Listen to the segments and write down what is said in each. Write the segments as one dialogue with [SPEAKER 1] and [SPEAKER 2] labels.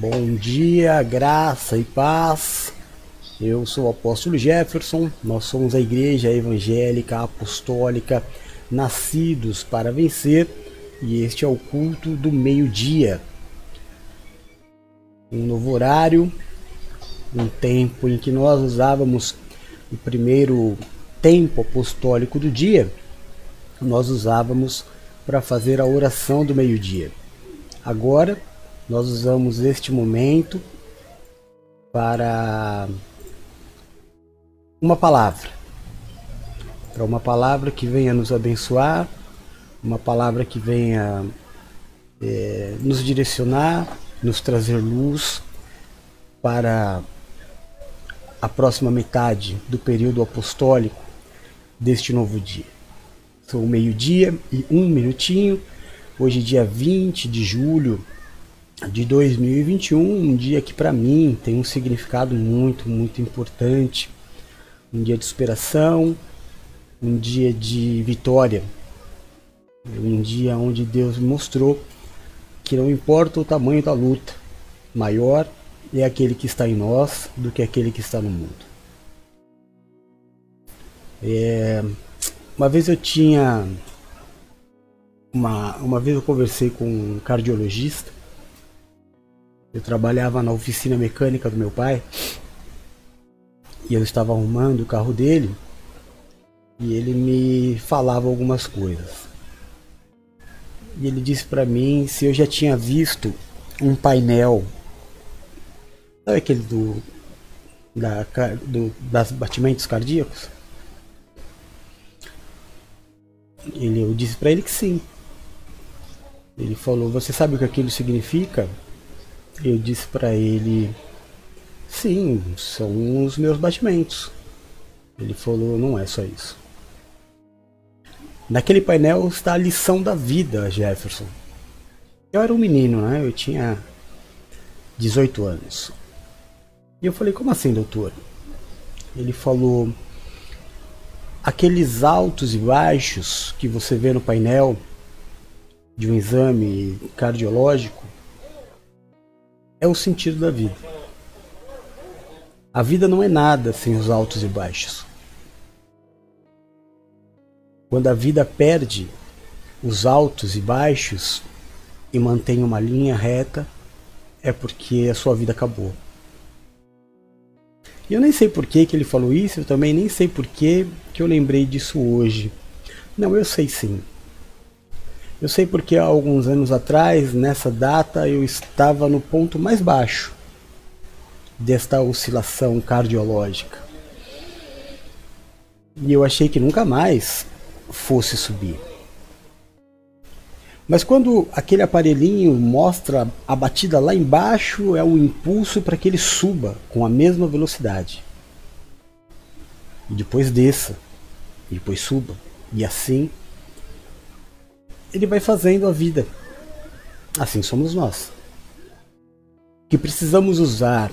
[SPEAKER 1] Bom dia, graça e paz. Eu sou o apóstolo Jefferson, nós somos a Igreja Evangélica Apostólica Nascidos para Vencer e este é o culto do meio-dia. Um novo horário, um tempo em que nós usávamos o primeiro tempo apostólico do dia, nós usávamos para fazer a oração do meio-dia. Agora, nós usamos este momento para uma palavra. Para uma palavra que venha nos abençoar, uma palavra que venha é, nos direcionar, nos trazer luz para a próxima metade do período apostólico deste novo dia. São meio-dia e um minutinho. Hoje, dia 20 de julho de 2021, um dia que para mim tem um significado muito, muito importante. Um dia de superação, um dia de vitória. Um dia onde Deus mostrou que não importa o tamanho da luta, maior é aquele que está em nós do que aquele que está no mundo. É, uma vez eu tinha. Uma, uma vez eu conversei com um cardiologista eu trabalhava na oficina mecânica do meu pai e eu estava arrumando o carro dele e ele me falava algumas coisas. E ele disse para mim se eu já tinha visto um painel, sabe aquele do, da, do das batimentos cardíacos? Ele, eu disse para ele que sim. Ele falou: Você sabe o que aquilo significa? Eu disse para ele: Sim, são os meus batimentos. Ele falou: Não é só isso. Naquele painel está a lição da vida, Jefferson. Eu era um menino, né? Eu tinha 18 anos. E eu falei: Como assim, doutor? Ele falou: Aqueles altos e baixos que você vê no painel de um exame cardiológico é o sentido da vida. A vida não é nada sem os altos e baixos. Quando a vida perde os altos e baixos e mantém uma linha reta, é porque a sua vida acabou. E eu nem sei por que, que ele falou isso, eu também nem sei por que, que eu lembrei disso hoje. Não, eu sei sim. Eu sei porque há alguns anos atrás, nessa data, eu estava no ponto mais baixo desta oscilação cardiológica. E eu achei que nunca mais fosse subir. Mas quando aquele aparelhinho mostra a batida lá embaixo, é o impulso para que ele suba com a mesma velocidade. E depois desça, e depois suba, e assim ele vai fazendo a vida. Assim somos nós. Que precisamos usar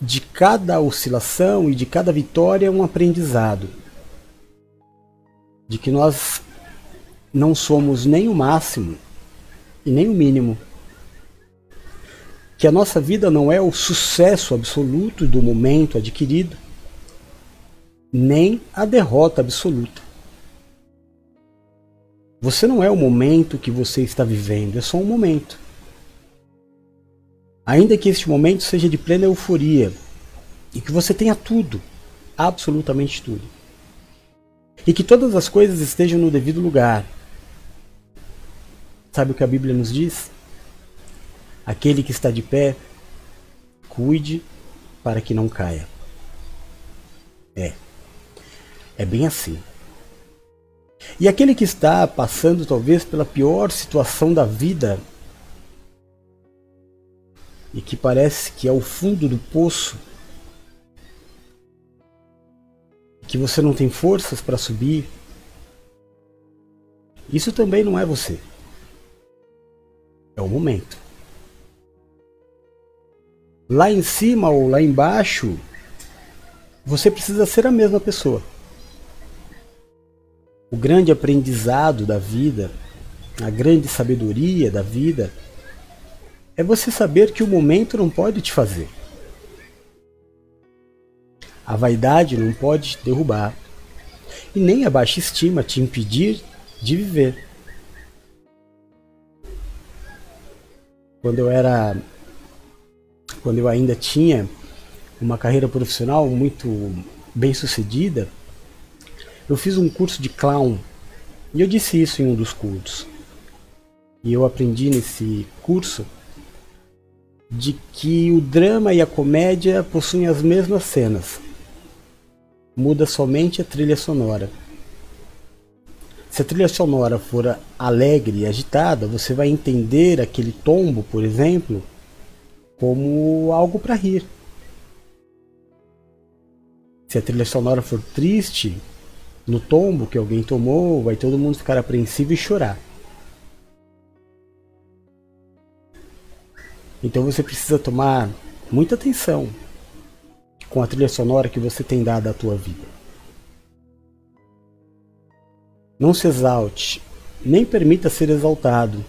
[SPEAKER 1] de cada oscilação e de cada vitória um aprendizado. De que nós não somos nem o máximo e nem o mínimo. Que a nossa vida não é o sucesso absoluto do momento adquirido, nem a derrota absoluta. Você não é o momento que você está vivendo, é só um momento. Ainda que este momento seja de plena euforia e que você tenha tudo, absolutamente tudo. E que todas as coisas estejam no devido lugar. Sabe o que a Bíblia nos diz? Aquele que está de pé, cuide para que não caia. É. É bem assim. E aquele que está passando talvez pela pior situação da vida e que parece que é o fundo do poço, que você não tem forças para subir, isso também não é você. É o momento. Lá em cima ou lá embaixo, você precisa ser a mesma pessoa o grande aprendizado da vida, a grande sabedoria da vida, é você saber que o momento não pode te fazer. A vaidade não pode te derrubar. E nem a baixa estima te impedir de viver. Quando eu era. Quando eu ainda tinha uma carreira profissional muito bem sucedida, eu fiz um curso de clown. E eu disse isso em um dos cursos. E eu aprendi nesse curso de que o drama e a comédia possuem as mesmas cenas. Muda somente a trilha sonora. Se a trilha sonora for alegre e agitada, você vai entender aquele tombo, por exemplo, como algo para rir. Se a trilha sonora for triste, no tombo que alguém tomou, vai todo mundo ficar apreensivo e chorar. Então você precisa tomar muita atenção com a trilha sonora que você tem dado à tua vida. Não se exalte, nem permita ser exaltado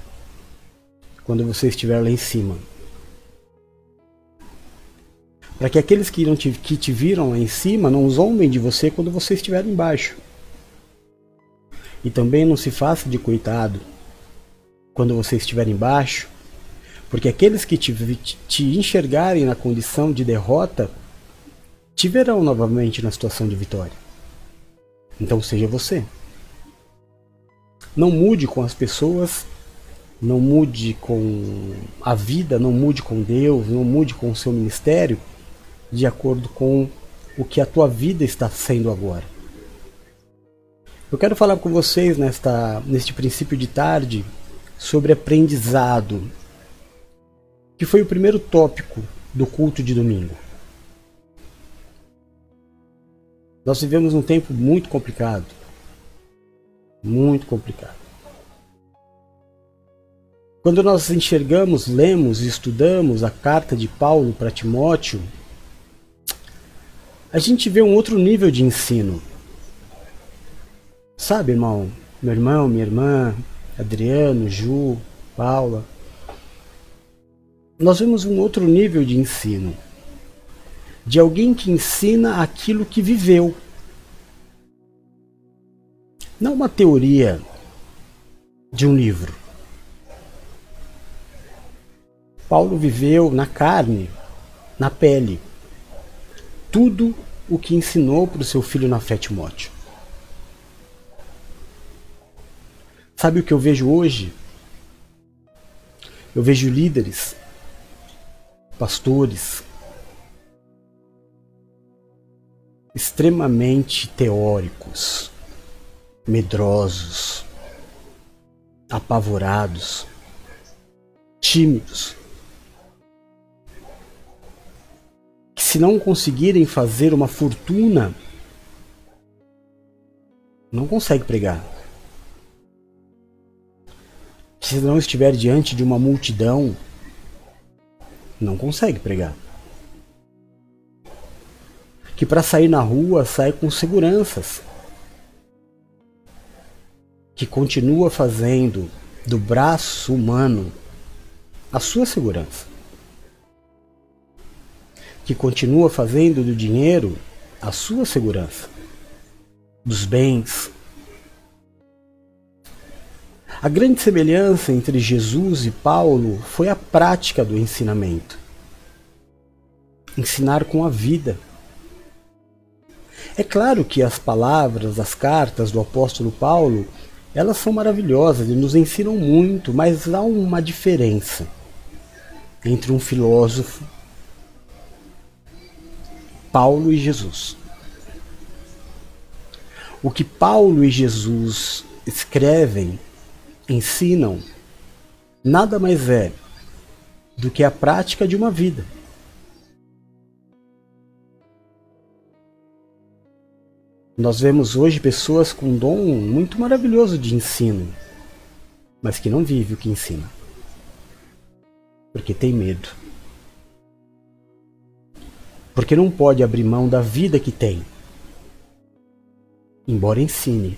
[SPEAKER 1] quando você estiver lá em cima. Para que aqueles que, te, que te viram lá em cima não zombem de você quando você estiver embaixo. E também não se faça de coitado quando você estiver embaixo porque aqueles que te, te enxergarem na condição de derrota te verão novamente na situação de vitória. Então seja você. Não mude com as pessoas, não mude com a vida, não mude com Deus, não mude com o seu ministério de acordo com o que a tua vida está sendo agora. Eu quero falar com vocês nesta, neste princípio de tarde sobre aprendizado que foi o primeiro tópico do culto de domingo. Nós vivemos um tempo muito complicado. Muito complicado. Quando nós enxergamos, lemos e estudamos a carta de Paulo para Timóteo, a gente vê um outro nível de ensino. Sabe, irmão? Meu irmão, minha irmã, Adriano, Ju, Paula nós vemos um outro nível de ensino. De alguém que ensina aquilo que viveu. Não uma teoria de um livro. Paulo viveu na carne, na pele, tudo o que ensinou para o seu filho na fé Timóteo. Sabe o que eu vejo hoje? Eu vejo líderes pastores extremamente teóricos, medrosos, apavorados, tímidos, que se não conseguirem fazer uma fortuna, não consegue pregar. Se não estiver diante de uma multidão, não consegue pregar. Que para sair na rua sai com seguranças. Que continua fazendo do braço humano a sua segurança. Que continua fazendo do dinheiro a sua segurança. Dos bens, a grande semelhança entre Jesus e Paulo foi a prática do ensinamento. Ensinar com a vida. É claro que as palavras, as cartas do apóstolo Paulo, elas são maravilhosas e nos ensinam muito, mas há uma diferença entre um filósofo, Paulo e Jesus. O que Paulo e Jesus escrevem ensinam nada mais é do que a prática de uma vida. Nós vemos hoje pessoas com um dom muito maravilhoso de ensino, mas que não vive o que ensina. Porque tem medo. Porque não pode abrir mão da vida que tem. Embora ensine,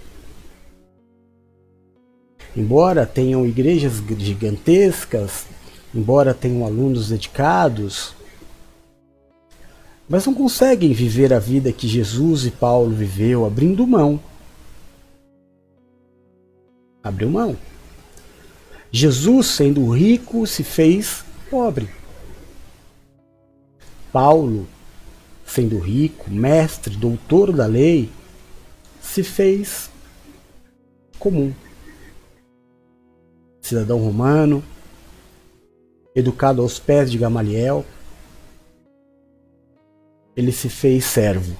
[SPEAKER 1] Embora tenham igrejas gigantescas, embora tenham alunos dedicados, mas não conseguem viver a vida que Jesus e Paulo viveu abrindo mão. Abriu mão. Jesus, sendo rico, se fez pobre. Paulo, sendo rico, mestre, doutor da lei, se fez comum. Cidadão romano, educado aos pés de Gamaliel, ele se fez servo.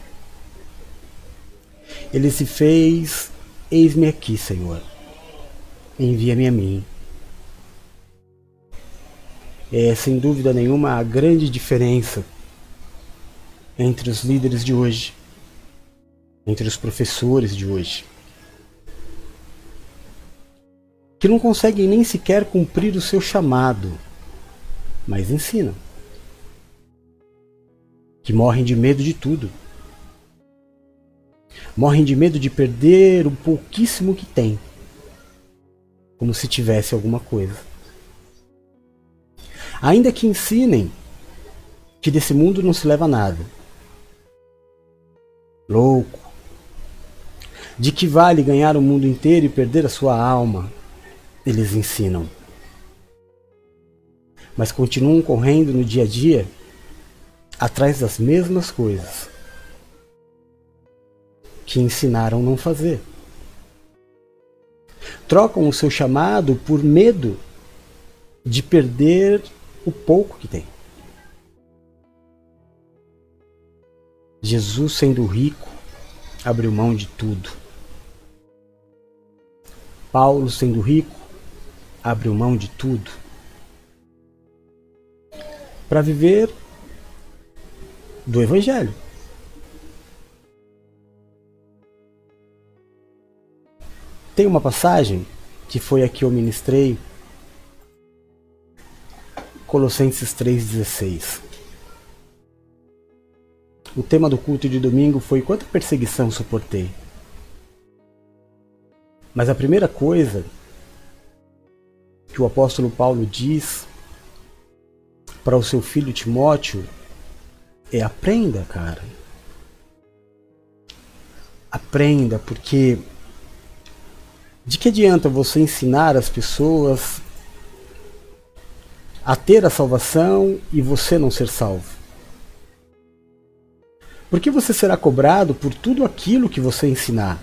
[SPEAKER 1] Ele se fez: Eis-me aqui, Senhor. Envia-me a mim. É sem dúvida nenhuma a grande diferença entre os líderes de hoje, entre os professores de hoje, que não conseguem nem sequer cumprir o seu chamado, mas ensinam que morrem de medo de tudo. Morrem de medo de perder o pouquíssimo que têm, como se tivesse alguma coisa. Ainda que ensinem que desse mundo não se leva nada. Louco. De que vale ganhar o mundo inteiro e perder a sua alma? Eles ensinam. Mas continuam correndo no dia a dia atrás das mesmas coisas que ensinaram não fazer. Trocam o seu chamado por medo de perder o pouco que tem. Jesus, sendo rico, abriu mão de tudo. Paulo, sendo rico, abriu mão de tudo para viver do Evangelho. Tem uma passagem que foi a que eu ministrei, Colossenses 3,16. O tema do culto de domingo foi quanta perseguição suportei. Mas a primeira coisa que o apóstolo Paulo diz para o seu filho Timóteo é aprenda, cara. Aprenda, porque de que adianta você ensinar as pessoas a ter a salvação e você não ser salvo? Porque você será cobrado por tudo aquilo que você ensinar.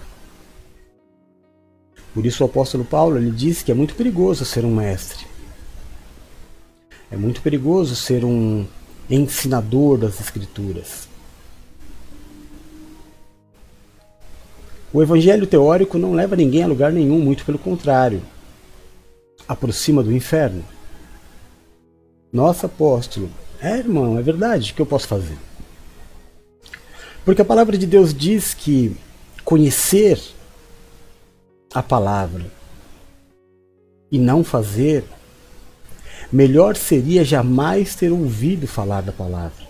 [SPEAKER 1] Por isso o apóstolo Paulo ele diz que é muito perigoso ser um mestre. É muito perigoso ser um ensinador das Escrituras. O evangelho teórico não leva ninguém a lugar nenhum, muito pelo contrário. Aproxima do inferno. Nossa, apóstolo, é irmão, é verdade, o que eu posso fazer? Porque a palavra de Deus diz que conhecer a palavra e não fazer melhor seria jamais ter ouvido falar da palavra.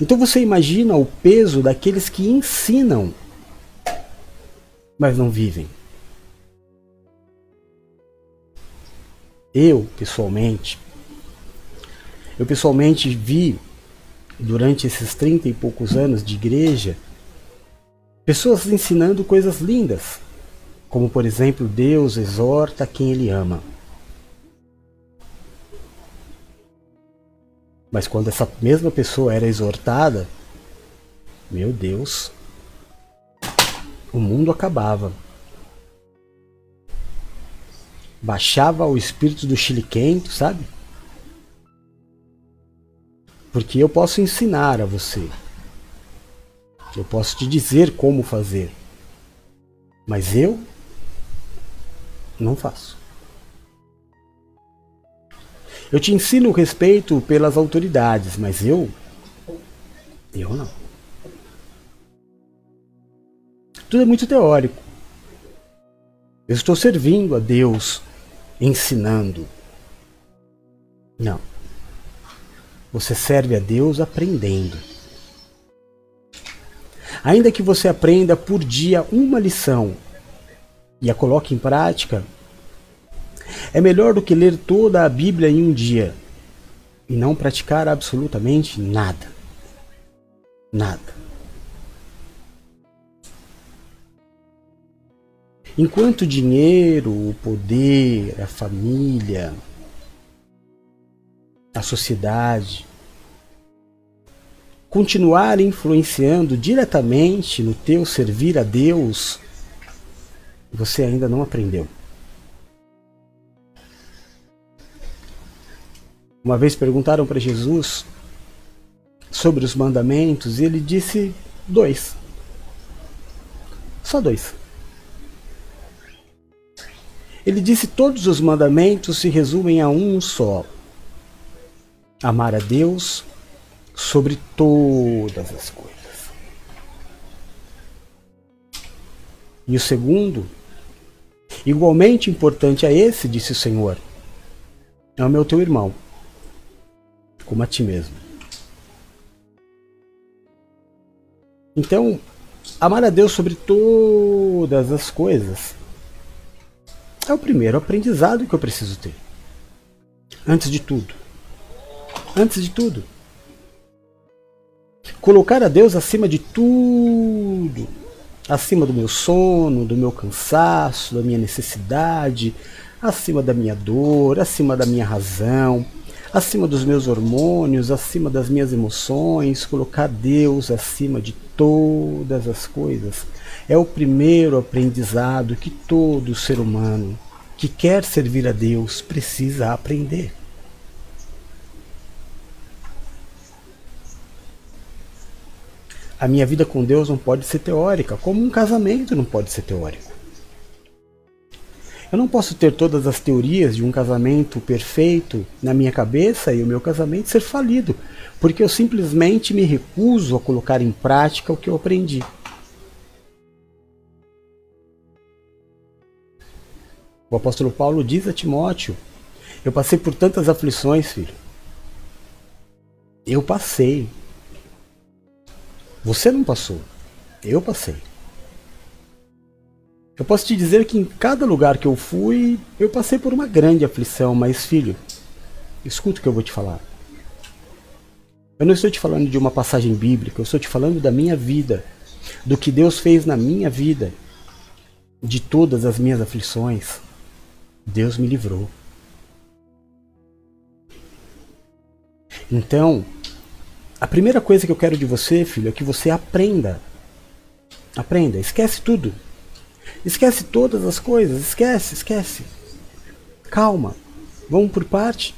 [SPEAKER 1] Então você imagina o peso daqueles que ensinam, mas não vivem. Eu, pessoalmente, eu pessoalmente vi durante esses trinta e poucos anos de igreja pessoas ensinando coisas lindas, como por exemplo, Deus exorta quem ele ama. Mas quando essa mesma pessoa era exortada, meu Deus, o mundo acabava. Baixava o espírito do chiliquento, sabe? Porque eu posso ensinar a você. Eu posso te dizer como fazer. Mas eu não faço. Eu te ensino respeito pelas autoridades, mas eu. Eu não. Tudo é muito teórico. Eu estou servindo a Deus, ensinando. Não. Você serve a Deus aprendendo. Ainda que você aprenda por dia uma lição e a coloque em prática, É melhor do que ler toda a Bíblia em um dia e não praticar absolutamente nada. Nada. Enquanto o dinheiro, o poder, a família, a sociedade continuar influenciando diretamente no teu servir a Deus, você ainda não aprendeu. Uma vez perguntaram para Jesus sobre os mandamentos e ele disse dois. Só dois. Ele disse: Todos os mandamentos se resumem a um só: amar a Deus sobre todas as coisas. E o segundo, igualmente importante a esse, disse o Senhor, é o meu teu irmão, como a ti mesmo. Então, amar a Deus sobre todas as coisas é o primeiro aprendizado que eu preciso ter. Antes de tudo. Antes de tudo. Colocar a Deus acima de tudo. Acima do meu sono, do meu cansaço, da minha necessidade, acima da minha dor, acima da minha razão, acima dos meus hormônios, acima das minhas emoções, colocar Deus acima de todas as coisas é o primeiro aprendizado que todo ser humano que quer servir a Deus precisa aprender. A minha vida com Deus não pode ser teórica, como um casamento não pode ser teórico. Eu não posso ter todas as teorias de um casamento perfeito na minha cabeça e o meu casamento ser falido, porque eu simplesmente me recuso a colocar em prática o que eu aprendi. O apóstolo Paulo diz a Timóteo: Eu passei por tantas aflições, filho. Eu passei. Você não passou. Eu passei. Eu posso te dizer que em cada lugar que eu fui, eu passei por uma grande aflição, mas filho, escuta o que eu vou te falar. Eu não estou te falando de uma passagem bíblica, eu estou te falando da minha vida, do que Deus fez na minha vida, de todas as minhas aflições. Deus me livrou. Então, a primeira coisa que eu quero de você, filho, é que você aprenda. Aprenda, esquece tudo. Esquece todas as coisas, esquece, esquece. Calma. Vamos por parte.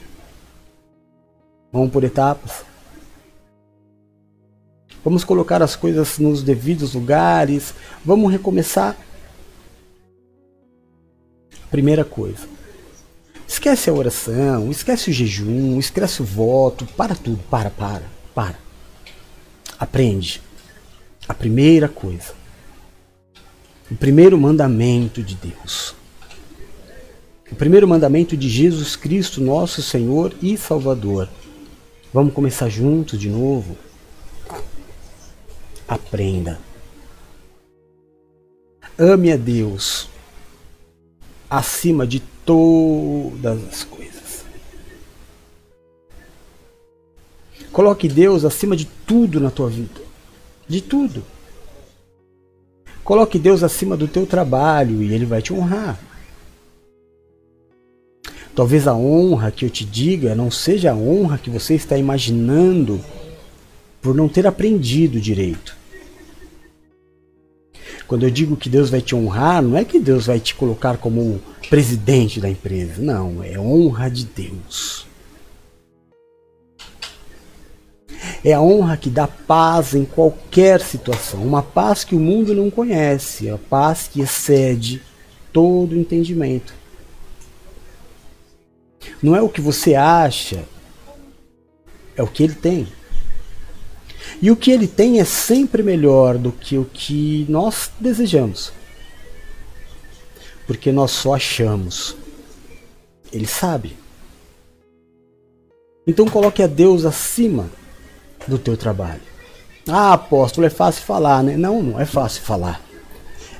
[SPEAKER 1] Vamos por etapas. Vamos colocar as coisas nos devidos lugares. Vamos recomeçar Primeira coisa. Esquece a oração, esquece o jejum, esquece o voto, para tudo, para, para, para. Aprende. A primeira coisa. O primeiro mandamento de Deus. O primeiro mandamento de Jesus Cristo, nosso Senhor e Salvador. Vamos começar juntos de novo? Aprenda. Ame a Deus acima de todas as coisas. Coloque Deus acima de tudo na tua vida. De tudo. Coloque Deus acima do teu trabalho e ele vai te honrar. Talvez a honra que eu te diga não seja a honra que você está imaginando por não ter aprendido direito. Quando eu digo que Deus vai te honrar, não é que Deus vai te colocar como presidente da empresa. Não, é honra de Deus. É a honra que dá paz em qualquer situação, uma paz que o mundo não conhece, a paz que excede todo entendimento. Não é o que você acha, é o que ele tem. E o que ele tem é sempre melhor do que o que nós desejamos. Porque nós só achamos. Ele sabe. Então coloque a Deus acima do teu trabalho. Ah, apóstolo, é fácil falar, né? Não, não é fácil falar.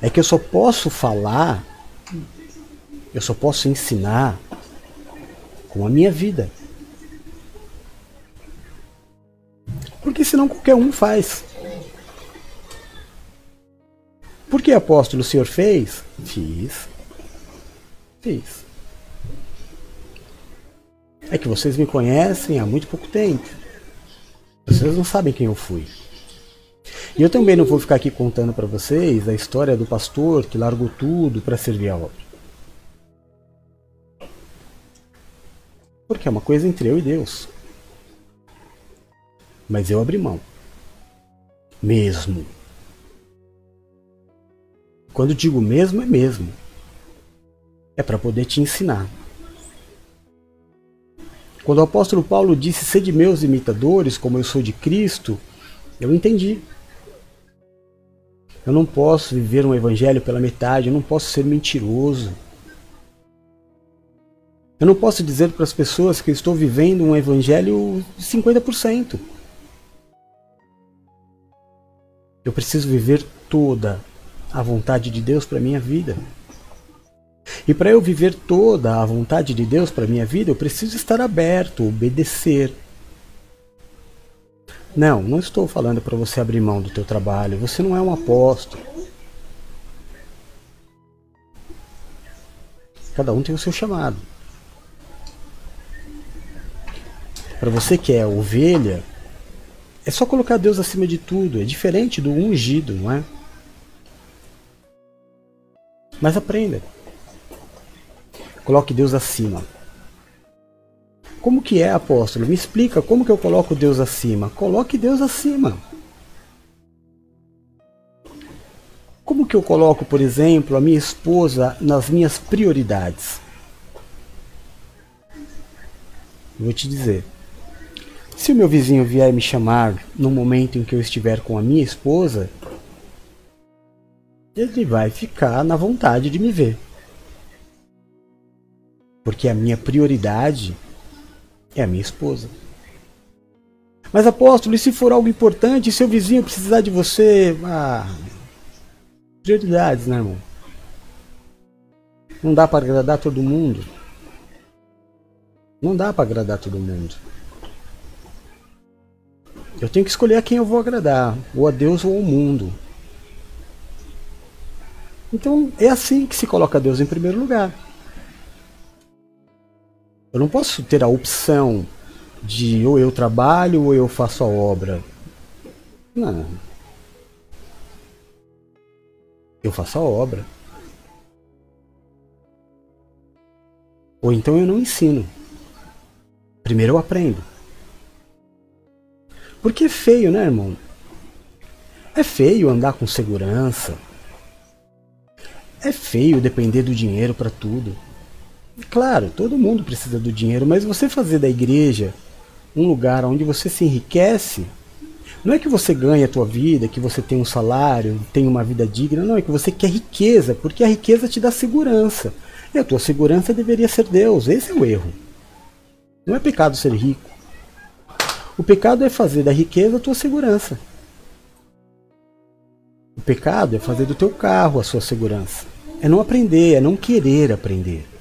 [SPEAKER 1] É que eu só posso falar, eu só posso ensinar com a minha vida. Porque senão qualquer um faz. Por que apóstolo o senhor fez? Fiz. Fiz. É que vocês me conhecem há muito pouco tempo. Vocês não sabem quem eu fui. E eu também não vou ficar aqui contando para vocês a história do pastor que largou tudo para servir a obra. Porque é uma coisa entre eu e Deus. Mas eu abri mão. Mesmo. Quando digo mesmo, é mesmo. É para poder te ensinar. Quando o apóstolo Paulo disse: Sede meus imitadores, como eu sou de Cristo, eu entendi. Eu não posso viver um evangelho pela metade, eu não posso ser mentiroso. Eu não posso dizer para as pessoas que eu estou vivendo um evangelho de 50%. Eu preciso viver toda a vontade de Deus para minha vida. E para eu viver toda a vontade de Deus para minha vida, eu preciso estar aberto, obedecer, não, não estou falando para você abrir mão do teu trabalho. Você não é um apóstolo. Cada um tem o seu chamado. Para você que é ovelha, é só colocar Deus acima de tudo. É diferente do ungido, não é? Mas aprenda. Coloque Deus acima. Como que é, apóstolo? Me explica como que eu coloco Deus acima. Coloque Deus acima. Como que eu coloco, por exemplo, a minha esposa nas minhas prioridades? vou te dizer. Se o meu vizinho vier me chamar no momento em que eu estiver com a minha esposa, ele vai ficar na vontade de me ver. Porque a minha prioridade é a minha esposa. Mas apóstolo, e se for algo importante, seu vizinho precisar de você? Ah, prioridades, né, irmão? Não dá para agradar todo mundo. Não dá para agradar todo mundo. Eu tenho que escolher a quem eu vou agradar, ou a Deus ou ao mundo. Então é assim que se coloca Deus em primeiro lugar. Eu não posso ter a opção de ou eu trabalho ou eu faço a obra. Não. Eu faço a obra. Ou então eu não ensino. Primeiro eu aprendo. Porque é feio, né, irmão? É feio andar com segurança. É feio depender do dinheiro para tudo. Claro, todo mundo precisa do dinheiro, mas você fazer da igreja um lugar onde você se enriquece, não é que você ganha a tua vida, que você tem um salário, tem uma vida digna, não, é que você quer riqueza, porque a riqueza te dá segurança. E a tua segurança deveria ser Deus, esse é o erro. Não é pecado ser rico. O pecado é fazer da riqueza a tua segurança. O pecado é fazer do teu carro a sua segurança. É não aprender, é não querer aprender.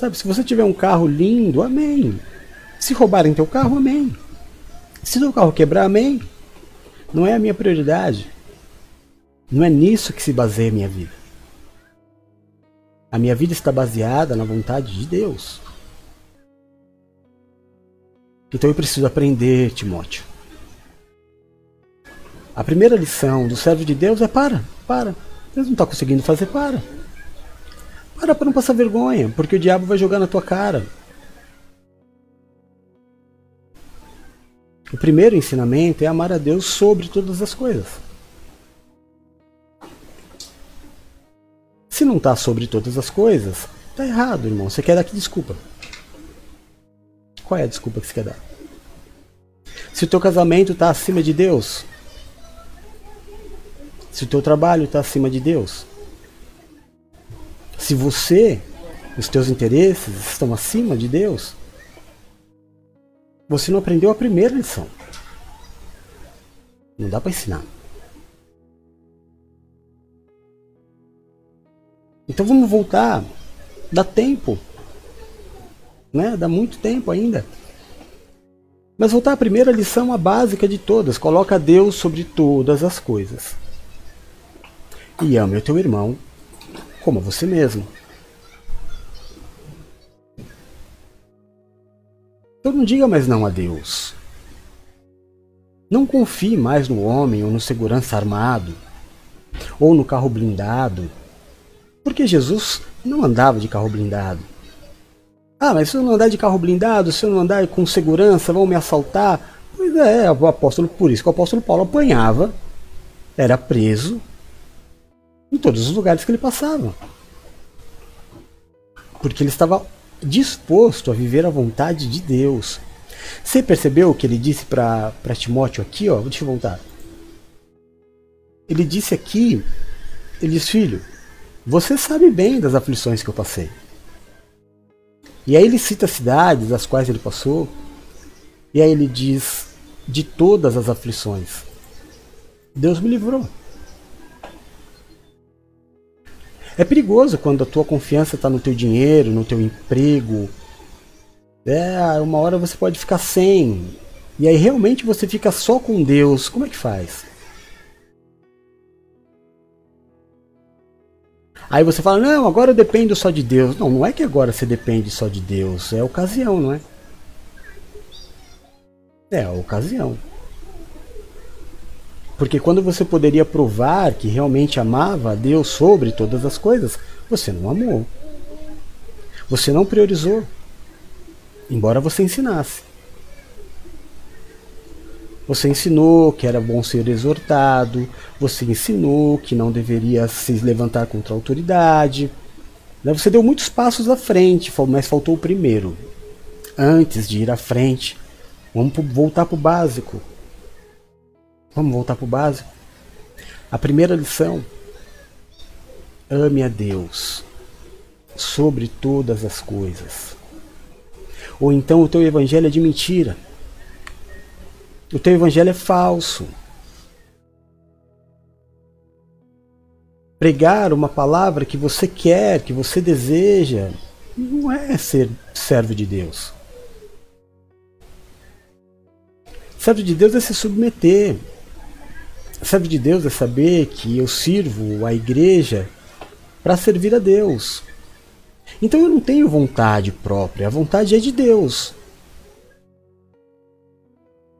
[SPEAKER 1] Sabe, se você tiver um carro lindo, amém. Se roubarem teu carro, amém. Se teu carro quebrar, amém. Não é a minha prioridade. Não é nisso que se baseia a minha vida. A minha vida está baseada na vontade de Deus. Então eu preciso aprender, Timóteo. A primeira lição do servo de Deus é para, para. Deus não está conseguindo fazer, para. Para para não passar vergonha, porque o diabo vai jogar na tua cara. O primeiro ensinamento é amar a Deus sobre todas as coisas. Se não está sobre todas as coisas, está errado, irmão. Você quer dar que desculpa? Qual é a desculpa que você quer dar? Se o teu casamento está acima de Deus, se o teu trabalho está acima de Deus, se você, os teus interesses estão acima de Deus, você não aprendeu a primeira lição. Não dá para ensinar. Então vamos voltar Dá tempo. Né? Dá muito tempo ainda. Mas voltar à primeira lição, a básica de todas: coloca Deus sobre todas as coisas. E ame o teu irmão como você mesmo. Então não diga mais não a Deus. Não confie mais no homem ou no segurança armado ou no carro blindado, porque Jesus não andava de carro blindado. Ah, mas se eu não andar de carro blindado, se eu não andar com segurança, vão me assaltar. Pois é, o apóstolo, por isso que o apóstolo Paulo apanhava, era preso em todos os lugares que ele passava. Porque ele estava disposto a viver a vontade de Deus. Você percebeu o que ele disse para Timóteo aqui? Ó? Deixa eu voltar. Ele disse aqui, ele diz, filho, você sabe bem das aflições que eu passei. E aí ele cita cidades das quais ele passou, e aí ele diz, de todas as aflições, Deus me livrou. É perigoso quando a tua confiança está no teu dinheiro, no teu emprego. É, uma hora você pode ficar sem. E aí realmente você fica só com Deus. Como é que faz? Aí você fala, não, agora eu dependo só de Deus. Não, não é que agora você depende só de Deus, é ocasião, não é? É ocasião. Porque quando você poderia provar que realmente amava a Deus sobre todas as coisas, você não amou. Você não priorizou. Embora você ensinasse. Você ensinou que era bom ser exortado, você ensinou que não deveria se levantar contra a autoridade. Né? Você deu muitos passos à frente, mas faltou o primeiro. Antes de ir à frente, vamos voltar para o básico. Vamos voltar para o básico. A primeira lição: ame a Deus sobre todas as coisas. Ou então o teu evangelho é de mentira. O teu evangelho é falso. Pregar uma palavra que você quer, que você deseja, não é ser servo de Deus. Servo de Deus é se submeter. Servo de Deus é saber que eu sirvo a igreja para servir a Deus. Então eu não tenho vontade própria, a vontade é de Deus.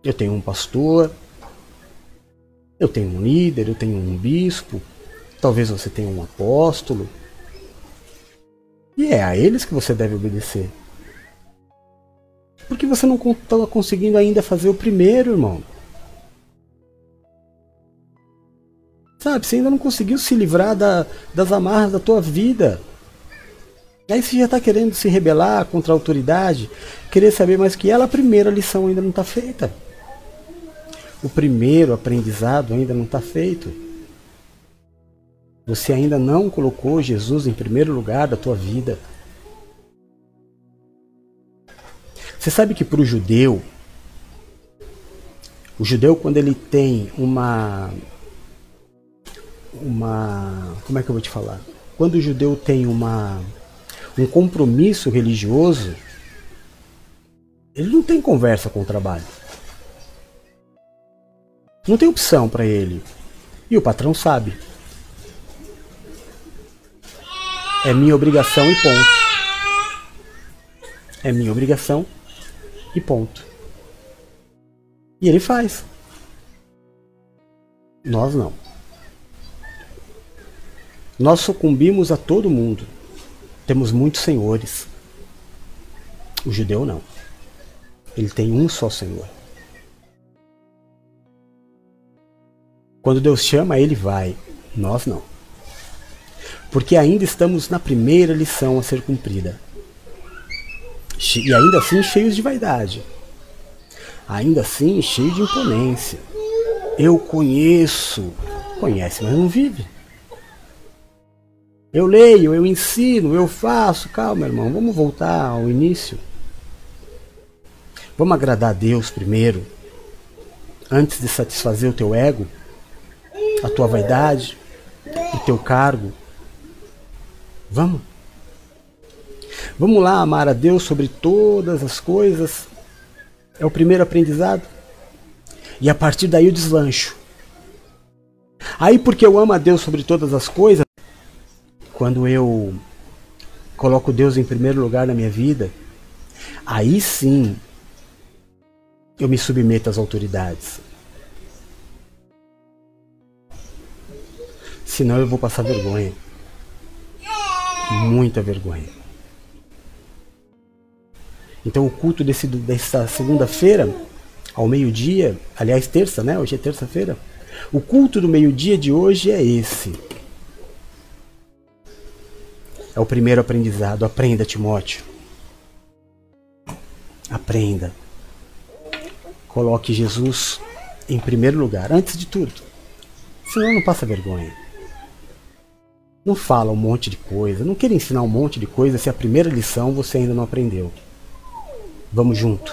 [SPEAKER 1] Eu tenho um pastor, eu tenho um líder, eu tenho um bispo, talvez você tenha um apóstolo. E é a eles que você deve obedecer. Porque você não está conseguindo ainda fazer o primeiro, irmão. Sabe, você ainda não conseguiu se livrar da, das amarras da tua vida. Aí você já está querendo se rebelar contra a autoridade, querer saber mais que ela, a primeira lição ainda não está feita. O primeiro aprendizado ainda não está feito. Você ainda não colocou Jesus em primeiro lugar da tua vida. Você sabe que para o judeu, o judeu quando ele tem uma uma como é que eu vou te falar? Quando o judeu tem uma um compromisso religioso, ele não tem conversa com o trabalho. Não tem opção para ele. E o patrão sabe. É minha obrigação e ponto. É minha obrigação e ponto. E ele faz. Nós não. Nós sucumbimos a todo mundo. Temos muitos senhores. O judeu não. Ele tem um só senhor. Quando Deus chama, ele vai. Nós não. Porque ainda estamos na primeira lição a ser cumprida. E ainda assim cheios de vaidade. Ainda assim cheio de imponência. Eu conheço. Conhece, mas não vive. Eu leio, eu ensino, eu faço. Calma, irmão, vamos voltar ao início. Vamos agradar a Deus primeiro, antes de satisfazer o teu ego a tua vaidade, o teu cargo. Vamos. Vamos lá amar a Deus sobre todas as coisas. É o primeiro aprendizado. E a partir daí o deslancho. Aí, porque eu amo a Deus sobre todas as coisas, quando eu coloco Deus em primeiro lugar na minha vida, aí sim eu me submeto às autoridades. Senão eu vou passar vergonha. Muita vergonha. Então o culto desse, dessa segunda-feira, ao meio-dia, aliás, terça, né? Hoje é terça-feira. O culto do meio-dia de hoje é esse. É o primeiro aprendizado. Aprenda, Timóteo. Aprenda. Coloque Jesus em primeiro lugar, antes de tudo. Senão não passa vergonha. Não fala um monte de coisa. Não queira ensinar um monte de coisa se a primeira lição você ainda não aprendeu. Vamos junto.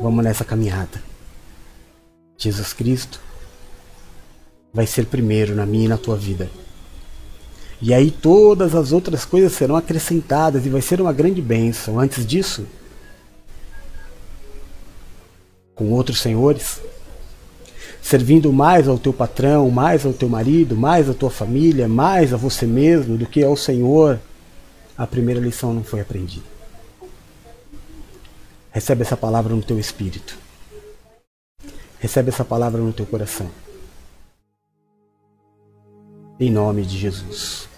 [SPEAKER 1] Vamos nessa caminhada. Jesus Cristo vai ser primeiro na minha e na tua vida. E aí todas as outras coisas serão acrescentadas e vai ser uma grande bênção. Antes disso, com outros senhores, servindo mais ao teu patrão, mais ao teu marido, mais à tua família, mais a você mesmo do que ao Senhor, a primeira lição não foi aprendida. Recebe essa palavra no teu espírito. Recebe essa palavra no teu coração. Em nome de Jesus.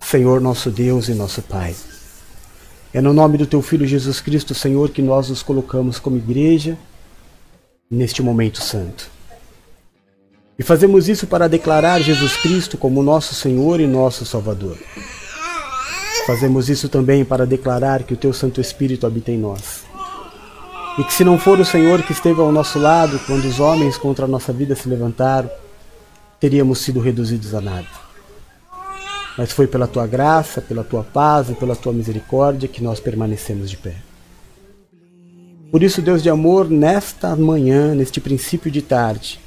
[SPEAKER 1] Senhor nosso Deus e nosso Pai. É no nome do teu Filho Jesus Cristo, Senhor, que nós nos colocamos como igreja neste momento santo. E fazemos isso para declarar Jesus Cristo como nosso Senhor e nosso Salvador. Fazemos isso também para declarar que o teu Santo Espírito habita em nós. E que se não for o Senhor que esteve ao nosso lado quando os homens contra a nossa vida se levantaram, teríamos sido reduzidos a nada mas foi pela tua graça, pela tua paz e pela tua misericórdia que nós permanecemos de pé. Por isso, Deus de amor, nesta manhã, neste princípio de tarde,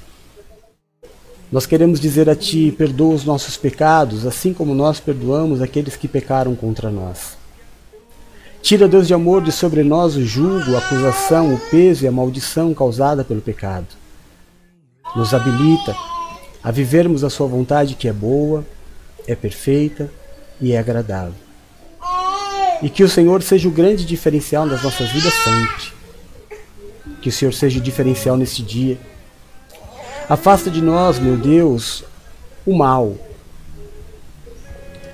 [SPEAKER 1] nós queremos dizer a Ti: perdoa os nossos pecados, assim como nós perdoamos aqueles que pecaram contra nós. Tira, Deus de amor, de sobre nós o julgo, a acusação, o peso e a maldição causada pelo pecado. Nos habilita a vivermos a Sua vontade que é boa, é perfeita e é agradável. E que o Senhor seja o grande diferencial das nossas vidas sempre. Que o Senhor seja o diferencial nesse dia. Afasta de nós, meu Deus, o mal.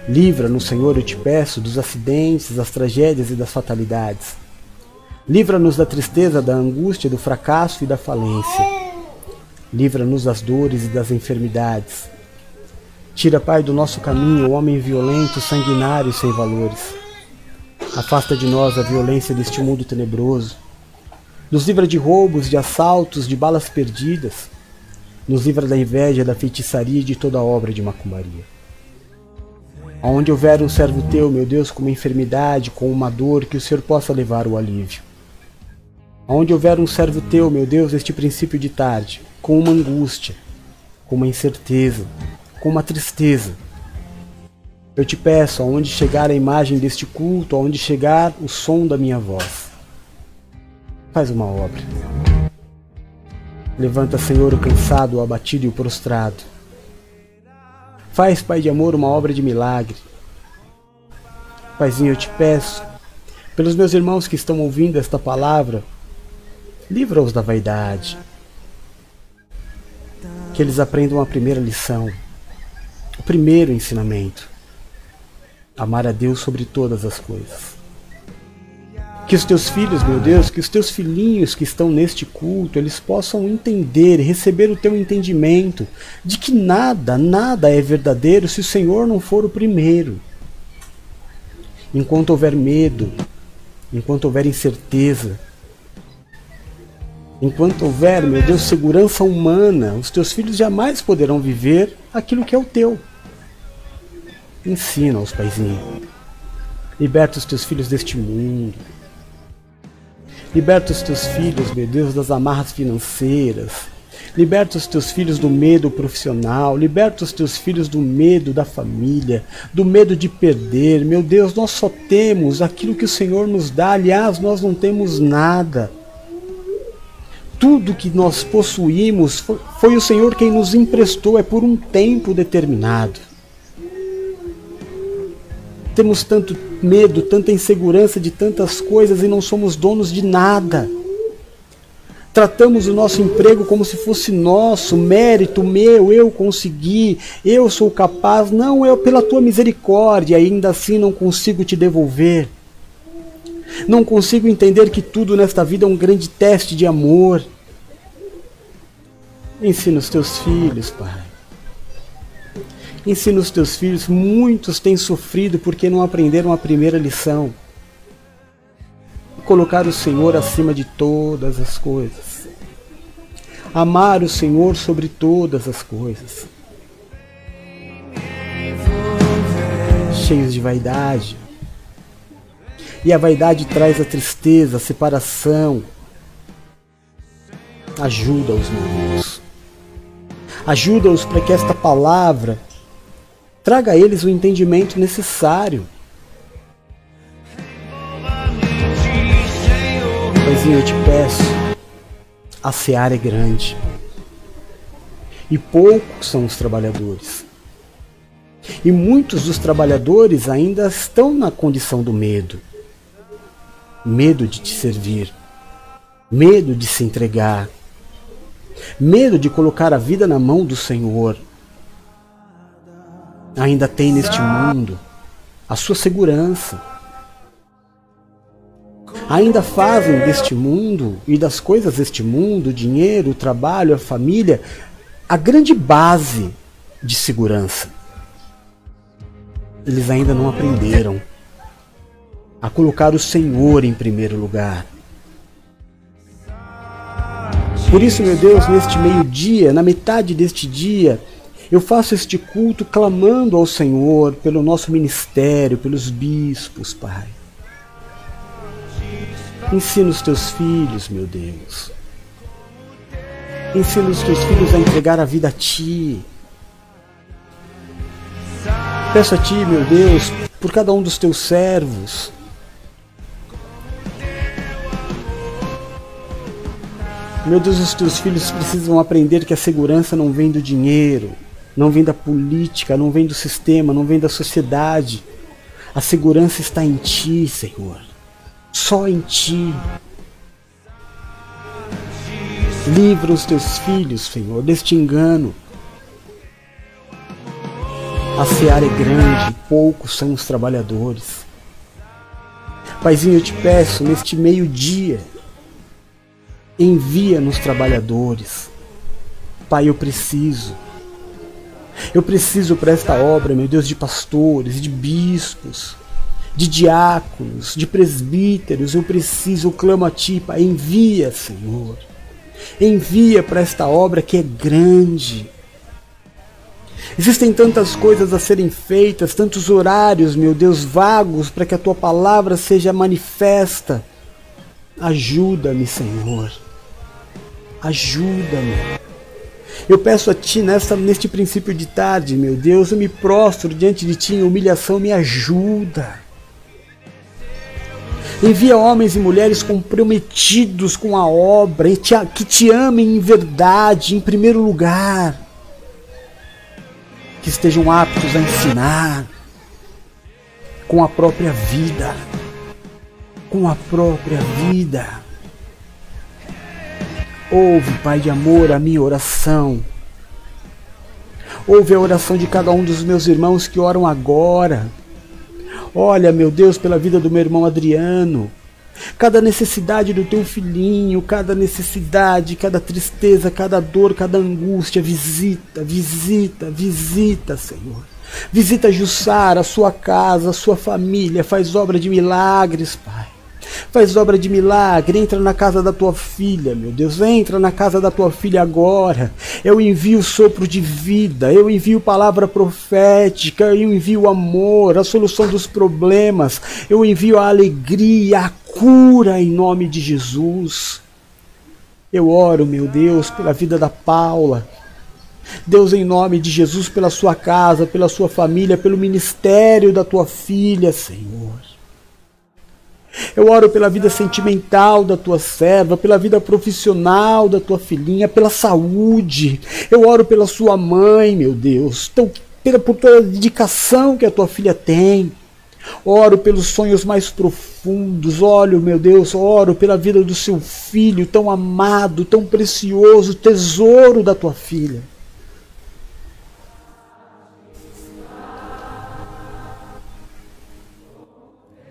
[SPEAKER 1] Livra-nos, Senhor, eu te peço, dos acidentes, das tragédias e das fatalidades. Livra-nos da tristeza, da angústia, do fracasso e da falência. Livra-nos das dores e das enfermidades. Tira, Pai, do nosso caminho o homem violento, sanguinário e sem valores. Afasta de nós a violência deste mundo tenebroso. Nos livra de roubos, de assaltos, de balas perdidas. Nos livra da inveja, da feitiçaria e de toda obra de macumbaria. Aonde houver um servo teu, meu Deus, com uma enfermidade, com uma dor, que o Senhor possa levar o alívio. Aonde houver um servo teu, meu Deus, este princípio de tarde, com uma angústia, com uma incerteza, com uma tristeza. Eu te peço, aonde chegar a imagem deste culto, aonde chegar o som da minha voz, faz uma obra. Levanta, Senhor, o cansado, o abatido e o prostrado. Faz, Pai de amor, uma obra de milagre. Paizinho, eu te peço, pelos meus irmãos que estão ouvindo esta palavra, livra-os da vaidade. Que eles aprendam a primeira lição o primeiro ensinamento: amar a Deus sobre todas as coisas. Que os teus filhos, meu Deus, que os teus filhinhos que estão neste culto, eles possam entender, receber o teu entendimento de que nada, nada é verdadeiro se o Senhor não for o primeiro. Enquanto houver medo, enquanto houver incerteza, enquanto houver, meu Deus, segurança humana, os teus filhos jamais poderão viver aquilo que é o teu. Ensina os paizinhos. Liberta os teus filhos deste mundo. Liberta os teus filhos, meu Deus, das amarras financeiras. Liberta os teus filhos do medo profissional, liberta os teus filhos do medo da família, do medo de perder. Meu Deus, nós só temos aquilo que o Senhor nos dá, aliás, nós não temos nada. Tudo que nós possuímos foi o Senhor quem nos emprestou, é por um tempo determinado. Temos tanto medo, tanta insegurança de tantas coisas e não somos donos de nada. Tratamos o nosso emprego como se fosse nosso, mérito meu, eu consegui, eu sou capaz. Não, é pela tua misericórdia, ainda assim não consigo te devolver. Não consigo entender que tudo nesta vida é um grande teste de amor. Ensina os teus filhos, Pai. Ensina os teus filhos. Muitos têm sofrido porque não aprenderam a primeira lição. Colocar o Senhor acima de todas as coisas. Amar o Senhor sobre todas as coisas. Cheios de vaidade. E a vaidade traz a tristeza, a separação. Ajuda-os, meu Deus. Ajuda-os para que esta palavra traga a eles o entendimento necessário. Paizinho, eu te peço, a seara é grande e poucos são os trabalhadores. E muitos dos trabalhadores ainda estão na condição do medo medo de te servir, medo de se entregar, medo de colocar a vida na mão do Senhor. Ainda tem neste mundo a sua segurança. Ainda fazem deste mundo e das coisas deste mundo, o dinheiro, o trabalho, a família, a grande base de segurança. Eles ainda não aprenderam a colocar o Senhor em primeiro lugar. Por isso, meu Deus, neste meio-dia, na metade deste dia, eu faço este culto clamando ao Senhor pelo nosso ministério, pelos bispos, Pai. Ensina os teus filhos, meu Deus. Ensina os teus filhos a entregar a vida a Ti. Peço a Ti, meu Deus, por cada um dos teus servos, Meu Deus, os teus filhos precisam aprender que a segurança não vem do dinheiro, não vem da política, não vem do sistema, não vem da sociedade. A segurança está em ti, Senhor. Só em ti. Livra os teus filhos, Senhor, deste engano. A seara é grande, poucos são os trabalhadores. Paizinho, eu te peço, neste meio-dia, Envia nos trabalhadores. Pai, eu preciso. Eu preciso para esta obra, meu Deus, de pastores, de bispos, de diáconos, de presbíteros. Eu preciso, eu clamo a Ti, Pai. Envia, Senhor. Envia para esta obra que é grande. Existem tantas coisas a serem feitas, tantos horários, meu Deus, vagos, para que a tua palavra seja manifesta. Ajuda-me, Senhor. Ajuda-me. Eu peço a Ti nesta, neste princípio de tarde, meu Deus, eu me prostro diante de Ti em humilhação, me ajuda. Envia homens e mulheres comprometidos com a obra, que te amem em verdade, em primeiro lugar. Que estejam aptos a ensinar com a própria vida. Com a própria vida. Ouve, Pai de amor, a minha oração. Ouve a oração de cada um dos meus irmãos que oram agora. Olha, meu Deus, pela vida do meu irmão Adriano. Cada necessidade do teu filhinho, cada necessidade, cada tristeza, cada dor, cada angústia, visita, visita, visita, Senhor. Visita Jussara, a sua casa, a sua família, faz obra de milagres, Pai. Faz obra de milagre, entra na casa da tua filha, meu Deus, entra na casa da tua filha agora. Eu envio sopro de vida, eu envio palavra profética, eu envio amor, a solução dos problemas, eu envio a alegria, a cura em nome de Jesus. Eu oro, meu Deus, pela vida da Paula. Deus, em nome de Jesus, pela sua casa, pela sua família, pelo ministério da tua filha, Senhor. Eu oro pela vida sentimental da tua serva, pela vida profissional da tua filhinha, pela saúde. Eu oro pela sua mãe, meu Deus, tão, pela, por toda a dedicação que a tua filha tem. Oro pelos sonhos mais profundos, olho, meu Deus, oro pela vida do seu filho, tão amado, tão precioso, tesouro da tua filha.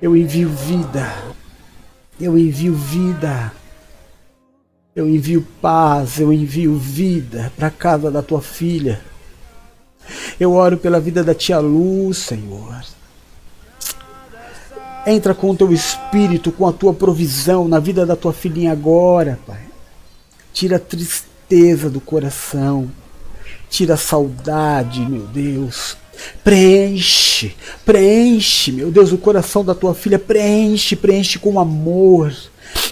[SPEAKER 1] Eu envio vida. Eu envio vida. Eu envio paz, eu envio vida para casa da tua filha. Eu oro pela vida da tia Lu, Senhor. Entra com o teu espírito, com a tua provisão na vida da tua filhinha agora, Pai. Tira a tristeza do coração. Tira a saudade, meu Deus. Preenche, preenche, meu Deus, o coração da tua filha, preenche, preenche com amor.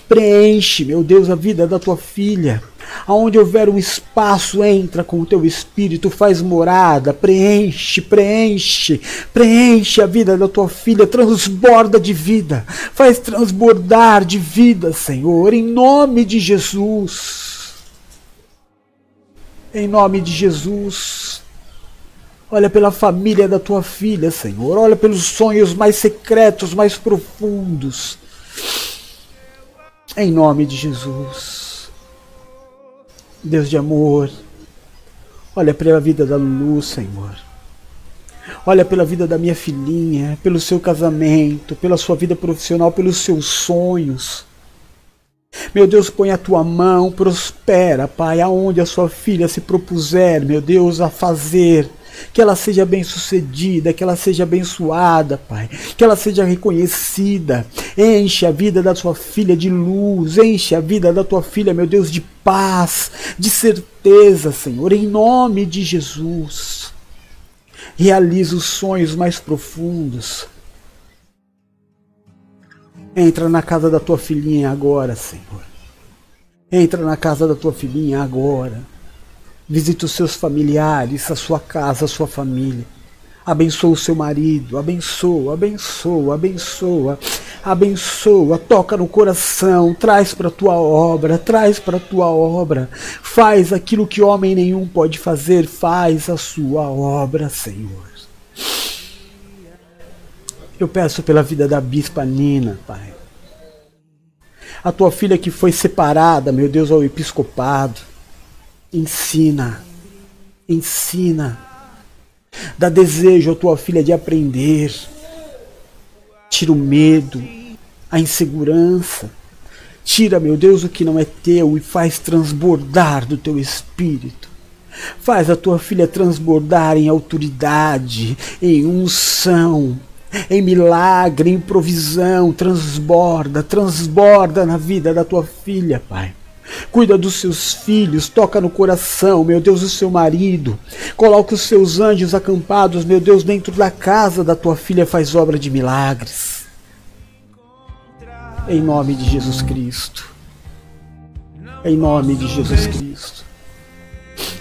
[SPEAKER 1] Preenche, meu Deus, a vida da tua filha. Aonde houver um espaço, entra com o teu espírito, faz morada, preenche, preenche, preenche a vida da tua filha, transborda de vida, faz transbordar de vida, Senhor, em nome de Jesus. Em nome de Jesus. Olha pela família da tua filha, Senhor. Olha pelos sonhos mais secretos, mais profundos. Em nome de Jesus. Deus de amor. Olha pela vida da Lulu, Senhor. Olha pela vida da minha filhinha, pelo seu casamento, pela sua vida profissional, pelos seus sonhos. Meu Deus, põe a tua mão, prospera, Pai, aonde a sua filha se propuser, meu Deus, a fazer que ela seja bem-sucedida, que ela seja abençoada, Pai, que ela seja reconhecida. Enche a vida da tua filha de luz, enche a vida da tua filha, meu Deus, de paz, de certeza, Senhor, em nome de Jesus. Realiza os sonhos mais profundos. Entra na casa da tua filhinha agora, Senhor. Entra na casa da tua filhinha agora. Visite os seus familiares, a sua casa, a sua família. Abençoa o seu marido, abençoa, abençoa, abençoa, abençoa, toca no coração, traz para tua obra, traz para tua obra, faz aquilo que homem nenhum pode fazer, faz a sua obra, Senhor. Eu peço pela vida da bispa Nina, Pai. A tua filha que foi separada, meu Deus, ao episcopado. Ensina, ensina. Dá desejo à tua filha de aprender. Tira o medo, a insegurança. Tira, meu Deus, o que não é teu e faz transbordar do teu espírito. Faz a tua filha transbordar em autoridade, em unção, em milagre, em provisão. Transborda, transborda na vida da tua filha, Pai. Cuida dos seus filhos, toca no coração, meu Deus, o seu marido. Coloca os seus anjos acampados, meu Deus, dentro da casa da tua filha, faz obra de milagres. Em nome de Jesus Cristo. Em nome de Jesus Cristo.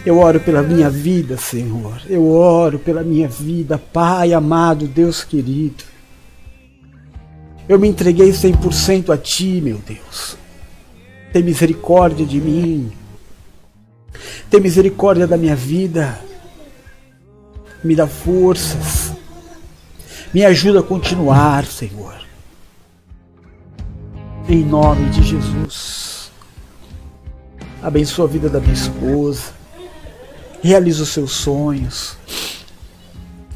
[SPEAKER 1] Eu oro pela minha vida, Senhor. Eu oro pela minha vida, Pai amado, Deus querido. Eu me entreguei 100% a Ti, meu Deus. Tem misericórdia de mim. Tem misericórdia da minha vida. Me dá forças. Me ajuda a continuar, Senhor. Em nome de Jesus. Abençoa a vida da minha esposa. Realiza os seus sonhos.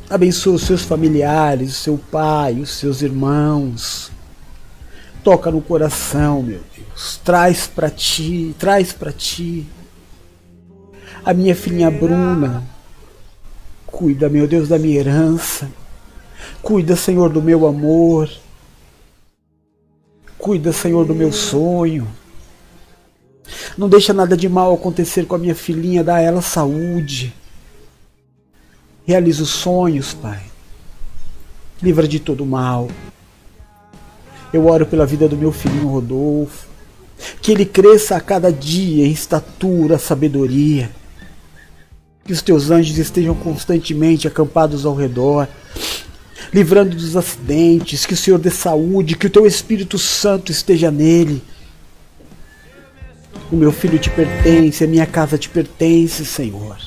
[SPEAKER 1] Abençoa os seus familiares, o seu pai, os seus irmãos. Toca no coração, meu Deus. Traz para ti, traz para ti. A minha filhinha Bruna. Cuida, meu Deus, da minha herança. Cuida, Senhor, do meu amor. Cuida, Senhor, do meu sonho. Não deixa nada de mal acontecer com a minha filhinha, dá a ela saúde. Realiza os sonhos, Pai. Livra de todo mal. Eu oro pela vida do meu filhinho Rodolfo. que ele cresça a cada dia em estatura, sabedoria. Que os teus anjos estejam constantemente acampados ao redor, livrando dos acidentes, que o Senhor dê saúde, que o teu Espírito Santo esteja nele. O meu filho te pertence, a minha casa te pertence, Senhor.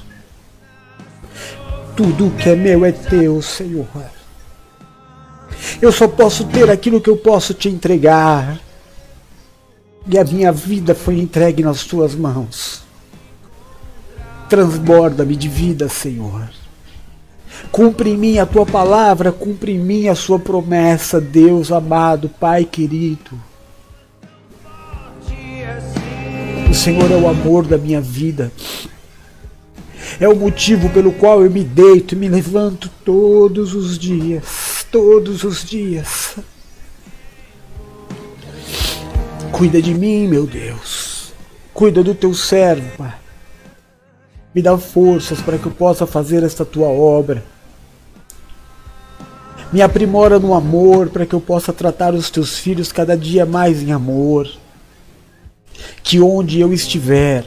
[SPEAKER 1] Tudo que é meu é teu, Senhor. Eu só posso ter aquilo que eu posso te entregar e a minha vida foi entregue nas tuas mãos. Transborda-me de vida, Senhor. Cumpre em mim a tua palavra, cumpre em mim a sua promessa, Deus amado, Pai querido. O Senhor é o amor da minha vida. É o motivo pelo qual eu me deito e me levanto todos os dias, todos os dias Cuida de mim, meu Deus. Cuida do teu servo, Pai. Me dá forças para que eu possa fazer esta tua obra. Me aprimora no amor para que eu possa tratar os teus filhos cada dia mais em amor. Que onde eu estiver,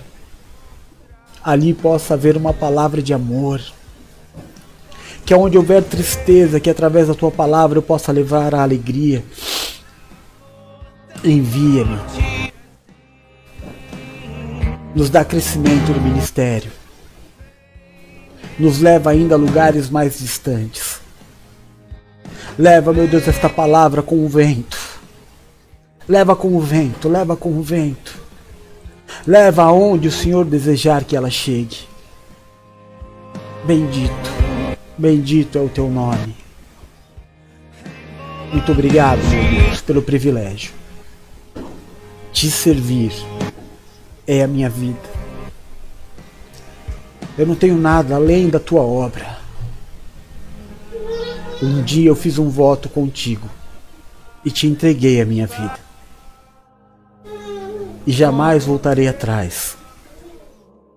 [SPEAKER 1] ali possa haver uma palavra de amor. Que onde houver tristeza, que através da tua palavra eu possa levar a alegria. Envia-me. Nos dá crescimento no ministério. Nos leva ainda a lugares mais distantes. Leva, meu Deus, esta palavra com o vento. Leva com o vento, leva com o vento. Leva aonde o Senhor desejar que ela chegue. Bendito, bendito é o teu nome. Muito obrigado, meu Deus, pelo privilégio te servir é a minha vida. Eu não tenho nada além da tua obra. Um dia eu fiz um voto contigo e te entreguei a minha vida. E jamais voltarei atrás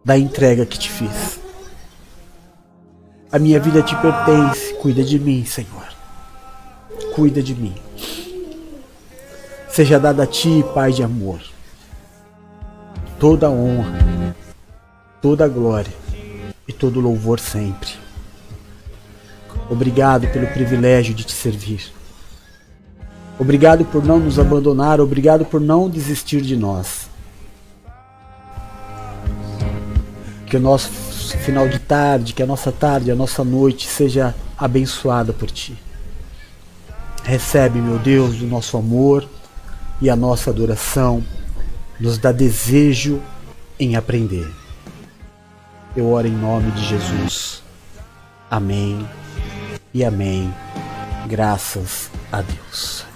[SPEAKER 1] da entrega que te fiz. A minha vida te pertence, cuida de mim, Senhor. Cuida de mim seja dada a ti, Pai de amor, toda honra, toda glória e todo louvor sempre. Obrigado pelo privilégio de te servir. Obrigado por não nos abandonar, obrigado por não desistir de nós. Que o nosso final de tarde, que a nossa tarde, a nossa noite seja abençoada por ti. Recebe, meu Deus, o nosso amor e a nossa adoração nos dá desejo em aprender. Eu oro em nome de Jesus. Amém e amém. Graças a Deus.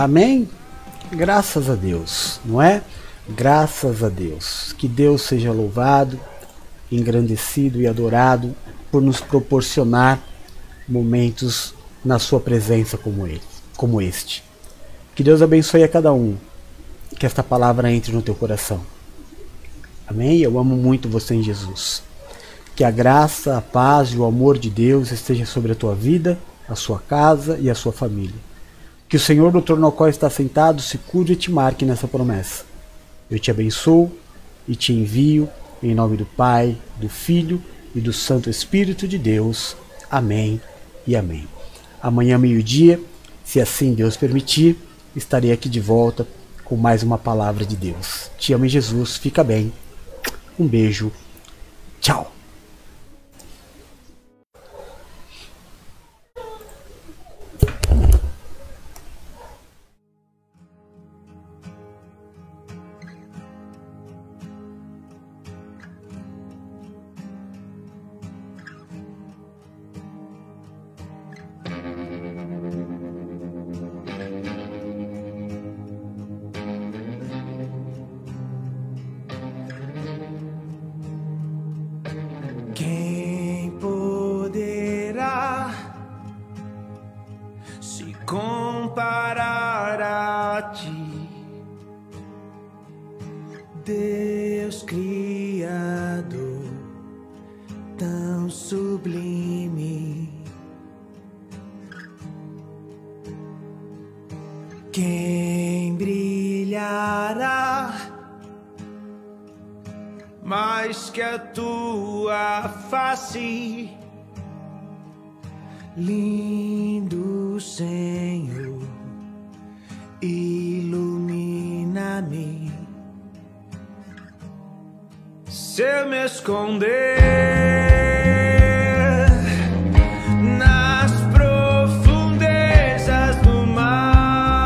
[SPEAKER 1] Amém? Graças a Deus, não é? Graças a Deus. Que Deus seja louvado, engrandecido e adorado por nos proporcionar momentos na sua presença como ele, como este. Que Deus abençoe a cada um. Que esta palavra entre no teu coração. Amém? Eu amo muito você em Jesus. Que a graça, a paz e o amor de Deus esteja sobre a tua vida, a sua casa e a sua família. Que o Senhor no trono ao qual está sentado se cuide e te marque nessa promessa. Eu te abençoo e te envio em nome do Pai, do Filho e do Santo Espírito de Deus. Amém e amém. Amanhã, meio-dia, se assim Deus permitir, estarei aqui de volta com mais uma palavra de Deus. Te amo Jesus, fica bem. Um beijo. Tchau.